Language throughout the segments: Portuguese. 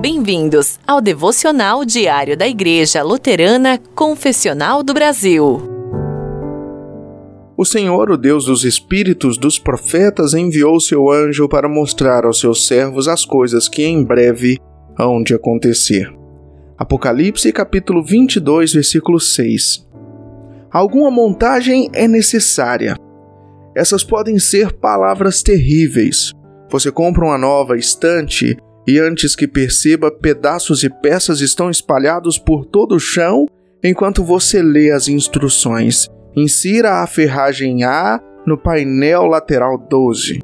Bem-vindos ao devocional diário da Igreja Luterana Confessional do Brasil. O Senhor, o Deus dos Espíritos dos profetas, enviou seu anjo para mostrar aos seus servos as coisas que em breve hão de acontecer. Apocalipse capítulo 22, versículo 6. Alguma montagem é necessária. Essas podem ser palavras terríveis. Você compra uma nova estante e antes que perceba, pedaços e peças estão espalhados por todo o chão enquanto você lê as instruções. Insira a ferragem A no painel lateral 12.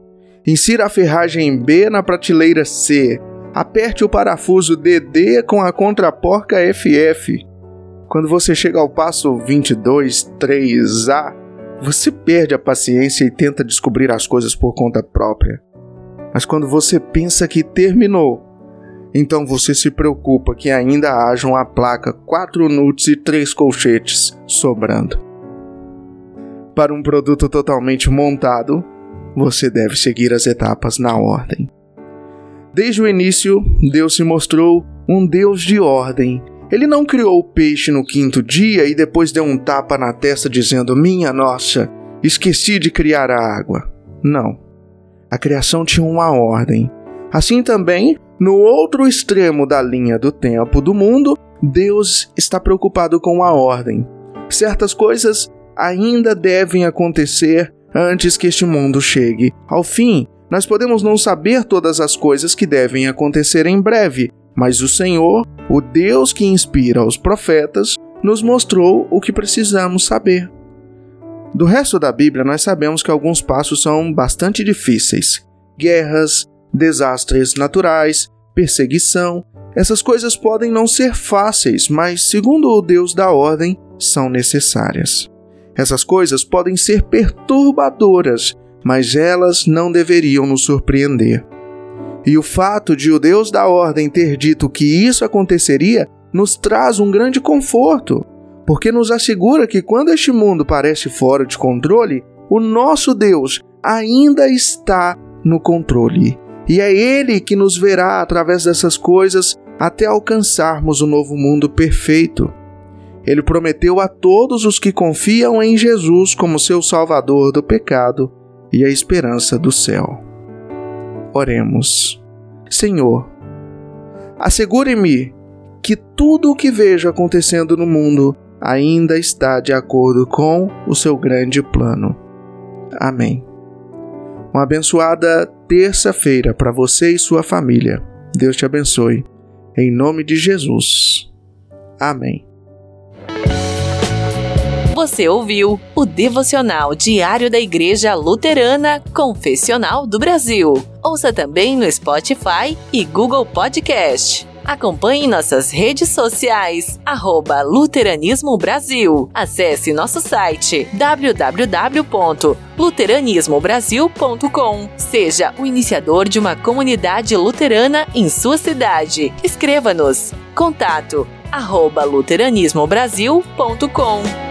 Insira a ferragem B na prateleira C. Aperte o parafuso DD com a contraporca FF. Quando você chega ao passo 22, 3A, você perde a paciência e tenta descobrir as coisas por conta própria. Mas quando você pensa que terminou, então você se preocupa que ainda haja uma placa 4 nuts e 3 colchetes sobrando. Para um produto totalmente montado, você deve seguir as etapas na ordem. Desde o início, Deus se mostrou um Deus de ordem. Ele não criou o peixe no quinto dia e depois deu um tapa na testa dizendo: Minha nossa, esqueci de criar a água. Não. A criação tinha uma ordem. Assim também, no outro extremo da linha do tempo do mundo, Deus está preocupado com a ordem. Certas coisas ainda devem acontecer antes que este mundo chegue ao fim, nós podemos não saber todas as coisas que devem acontecer em breve, mas o Senhor, o Deus que inspira os profetas, nos mostrou o que precisamos saber. Do resto da Bíblia, nós sabemos que alguns passos são bastante difíceis: guerras, desastres naturais, perseguição. Essas coisas podem não ser fáceis, mas, segundo o Deus da ordem, são necessárias. Essas coisas podem ser perturbadoras, mas elas não deveriam nos surpreender. E o fato de o Deus da ordem ter dito que isso aconteceria nos traz um grande conforto, porque nos assegura que quando este mundo parece fora de controle, o nosso Deus ainda está no controle. E é Ele que nos verá através dessas coisas até alcançarmos o novo mundo perfeito. Ele prometeu a todos os que confiam em Jesus como seu Salvador do pecado e a esperança do céu. Oremos. Senhor, assegure-me que tudo o que vejo acontecendo no mundo ainda está de acordo com o seu grande plano. Amém. Uma abençoada terça-feira para você e sua família. Deus te abençoe. Em nome de Jesus. Amém. Você ouviu o devocional diário da Igreja Luterana Confessional do Brasil. Ouça também no Spotify e Google Podcast. Acompanhe nossas redes sociais, arroba Luteranismo Brasil. Acesse nosso site www.luteranismobrasil.com. Seja o iniciador de uma comunidade luterana em sua cidade. Escreva-nos. Contato arroba luteranismobrasil.com.